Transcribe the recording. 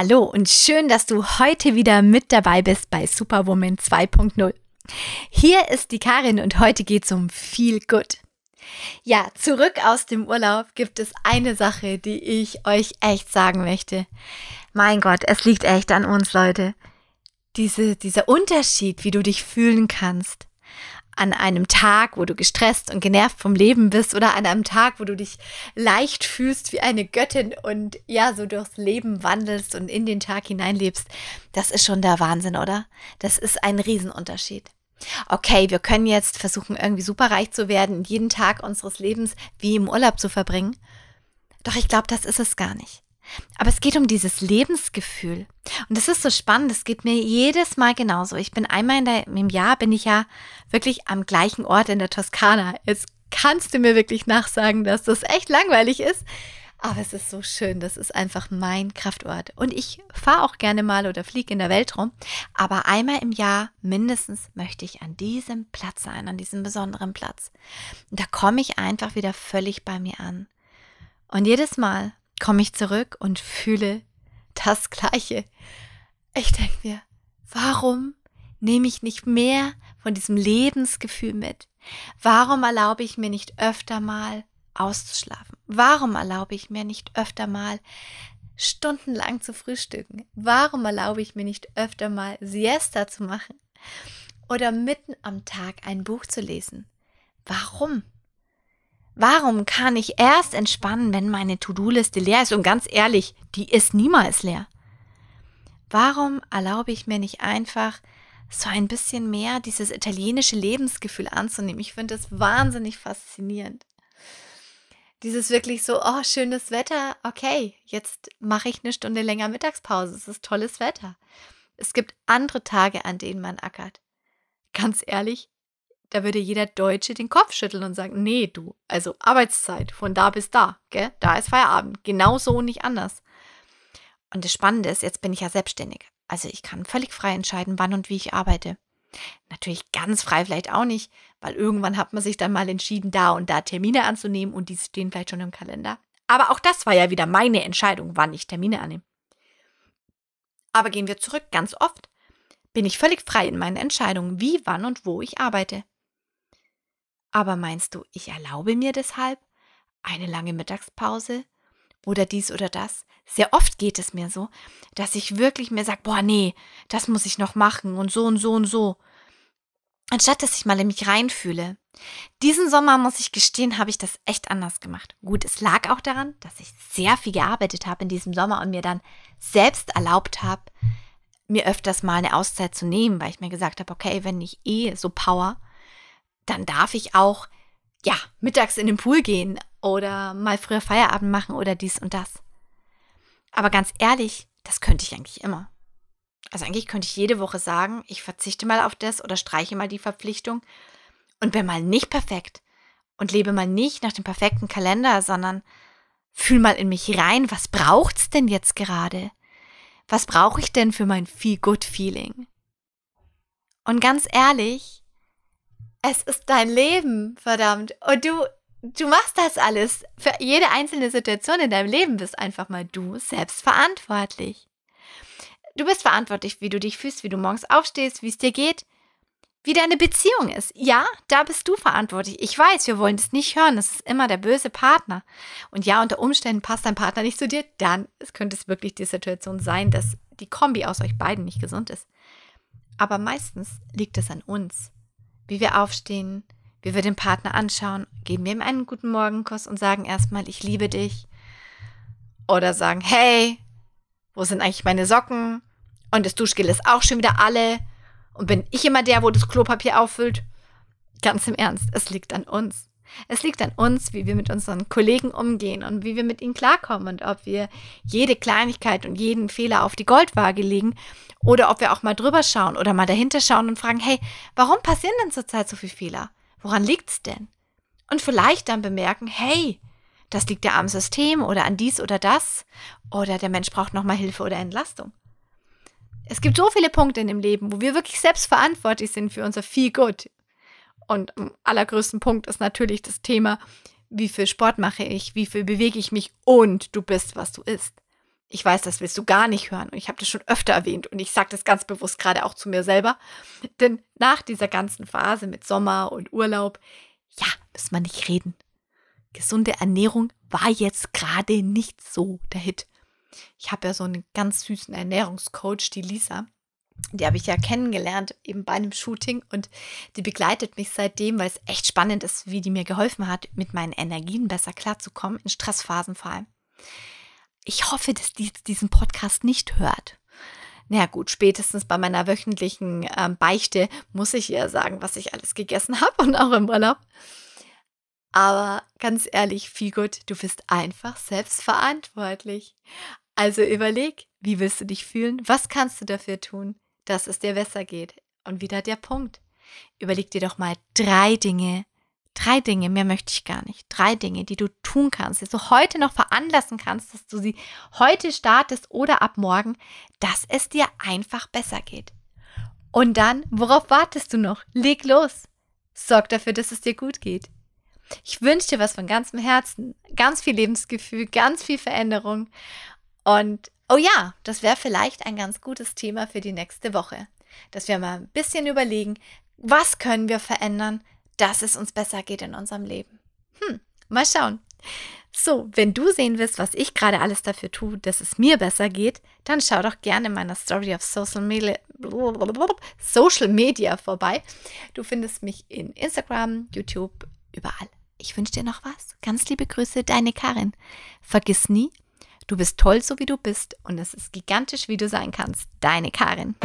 Hallo und schön, dass du heute wieder mit dabei bist bei Superwoman 2.0. Hier ist die Karin und heute geht es um viel Good. Ja, zurück aus dem Urlaub gibt es eine Sache, die ich euch echt sagen möchte. Mein Gott, es liegt echt an uns, Leute. Diese, dieser Unterschied, wie du dich fühlen kannst an einem Tag, wo du gestresst und genervt vom Leben bist oder an einem Tag, wo du dich leicht fühlst wie eine Göttin und ja, so durchs Leben wandelst und in den Tag hineinlebst, das ist schon der Wahnsinn, oder? Das ist ein Riesenunterschied. Okay, wir können jetzt versuchen, irgendwie superreich zu werden jeden Tag unseres Lebens wie im Urlaub zu verbringen. Doch ich glaube, das ist es gar nicht. Aber es geht um dieses Lebensgefühl. Und das ist so spannend. Es geht mir jedes Mal genauso. Ich bin einmal der, im Jahr, bin ich ja wirklich am gleichen Ort in der Toskana. Jetzt kannst du mir wirklich nachsagen, dass das echt langweilig ist. Aber es ist so schön. Das ist einfach mein Kraftort. Und ich fahre auch gerne mal oder fliege in der Welt rum. Aber einmal im Jahr mindestens möchte ich an diesem Platz sein, an diesem besonderen Platz. Und da komme ich einfach wieder völlig bei mir an. Und jedes Mal, komme ich zurück und fühle das Gleiche. Ich denke mir, warum nehme ich nicht mehr von diesem Lebensgefühl mit? Warum erlaube ich mir nicht öfter mal auszuschlafen? Warum erlaube ich mir nicht öfter mal stundenlang zu frühstücken? Warum erlaube ich mir nicht öfter mal Siesta zu machen? Oder mitten am Tag ein Buch zu lesen? Warum? Warum kann ich erst entspannen, wenn meine To-Do-Liste leer ist? Und ganz ehrlich, die ist niemals leer. Warum erlaube ich mir nicht einfach so ein bisschen mehr dieses italienische Lebensgefühl anzunehmen? Ich finde das wahnsinnig faszinierend. Dieses wirklich so, oh, schönes Wetter, okay, jetzt mache ich eine Stunde länger Mittagspause, es ist tolles Wetter. Es gibt andere Tage, an denen man ackert. Ganz ehrlich, da würde jeder Deutsche den Kopf schütteln und sagen, nee, du, also Arbeitszeit von da bis da, gell? Da ist Feierabend. Genau so und nicht anders. Und das Spannende ist, jetzt bin ich ja selbstständig. Also ich kann völlig frei entscheiden, wann und wie ich arbeite. Natürlich ganz frei vielleicht auch nicht, weil irgendwann hat man sich dann mal entschieden, da und da Termine anzunehmen und die stehen vielleicht schon im Kalender. Aber auch das war ja wieder meine Entscheidung, wann ich Termine annehme. Aber gehen wir zurück, ganz oft bin ich völlig frei in meinen Entscheidungen, wie, wann und wo ich arbeite. Aber meinst du, ich erlaube mir deshalb eine lange Mittagspause oder dies oder das? Sehr oft geht es mir so, dass ich wirklich mir sage, boah, nee, das muss ich noch machen und so und so und so. Anstatt dass ich mal in mich reinfühle. Diesen Sommer, muss ich gestehen, habe ich das echt anders gemacht. Gut, es lag auch daran, dass ich sehr viel gearbeitet habe in diesem Sommer und mir dann selbst erlaubt habe, mir öfters mal eine Auszeit zu nehmen, weil ich mir gesagt habe, okay, wenn ich eh so Power, dann darf ich auch, ja, mittags in den Pool gehen oder mal früher Feierabend machen oder dies und das. Aber ganz ehrlich, das könnte ich eigentlich immer. Also eigentlich könnte ich jede Woche sagen, ich verzichte mal auf das oder streiche mal die Verpflichtung und bin mal nicht perfekt und lebe mal nicht nach dem perfekten Kalender, sondern fühl mal in mich rein, was braucht's denn jetzt gerade? Was brauche ich denn für mein Feel Good Feeling? Und ganz ehrlich, es ist dein Leben, verdammt. Und du, du machst das alles. Für jede einzelne Situation in deinem Leben bist einfach mal du selbst verantwortlich. Du bist verantwortlich, wie du dich fühlst, wie du morgens aufstehst, wie es dir geht, wie deine Beziehung ist. Ja, da bist du verantwortlich. Ich weiß, wir wollen das nicht hören. Das ist immer der böse Partner. Und ja, unter Umständen passt dein Partner nicht zu dir. Dann könnte es wirklich die Situation sein, dass die Kombi aus euch beiden nicht gesund ist. Aber meistens liegt es an uns wie wir aufstehen, wie wir den Partner anschauen, geben wir ihm einen guten Morgenkuss und sagen erstmal, ich liebe dich. Oder sagen, hey, wo sind eigentlich meine Socken? Und das Duschgel ist auch schon wieder alle. Und bin ich immer der, wo das Klopapier auffüllt? Ganz im Ernst, es liegt an uns. Es liegt an uns, wie wir mit unseren Kollegen umgehen und wie wir mit ihnen klarkommen und ob wir jede Kleinigkeit und jeden Fehler auf die Goldwaage legen oder ob wir auch mal drüber schauen oder mal dahinter schauen und fragen, hey, warum passieren denn zurzeit so viele Fehler? Woran liegt's denn? Und vielleicht dann bemerken, hey, das liegt ja am System oder an dies oder das oder der Mensch braucht nochmal Hilfe oder Entlastung. Es gibt so viele Punkte in dem Leben, wo wir wirklich selbst verantwortlich sind für unser Feel Good, und am allergrößten Punkt ist natürlich das Thema, wie viel Sport mache ich, wie viel bewege ich mich und du bist, was du isst. Ich weiß, das willst du gar nicht hören. Und ich habe das schon öfter erwähnt. Und ich sage das ganz bewusst gerade auch zu mir selber. Denn nach dieser ganzen Phase mit Sommer und Urlaub, ja, muss man nicht reden. Gesunde Ernährung war jetzt gerade nicht so der Hit. Ich habe ja so einen ganz süßen Ernährungscoach, die Lisa. Die habe ich ja kennengelernt, eben bei einem Shooting und die begleitet mich seitdem, weil es echt spannend ist, wie die mir geholfen hat, mit meinen Energien besser klarzukommen, in Stressphasen vor allem. Ich hoffe, dass die diesen Podcast nicht hört. Na naja, gut, spätestens bei meiner wöchentlichen ähm, Beichte muss ich ihr sagen, was ich alles gegessen habe und auch im Urlaub. Aber ganz ehrlich, viel du bist einfach selbstverantwortlich. Also überleg, wie willst du dich fühlen? Was kannst du dafür tun, dass es dir besser geht? Und wieder der Punkt. Überleg dir doch mal drei Dinge, drei Dinge, mehr möchte ich gar nicht, drei Dinge, die du tun kannst, die du heute noch veranlassen kannst, dass du sie heute startest oder ab morgen, dass es dir einfach besser geht. Und dann, worauf wartest du noch? Leg los. Sorg dafür, dass es dir gut geht. Ich wünsche dir was von ganzem Herzen, ganz viel Lebensgefühl, ganz viel Veränderung. Und oh ja, das wäre vielleicht ein ganz gutes Thema für die nächste Woche, dass wir mal ein bisschen überlegen, was können wir verändern, dass es uns besser geht in unserem Leben. Hm, mal schauen. So, wenn du sehen willst, was ich gerade alles dafür tue, dass es mir besser geht, dann schau doch gerne in meiner Story auf Social Media, Social Media vorbei. Du findest mich in Instagram, YouTube, überall. Ich wünsche dir noch was. Ganz liebe Grüße, deine Karin. Vergiss nie, du bist toll, so wie du bist und es ist gigantisch, wie du sein kannst. Deine Karin.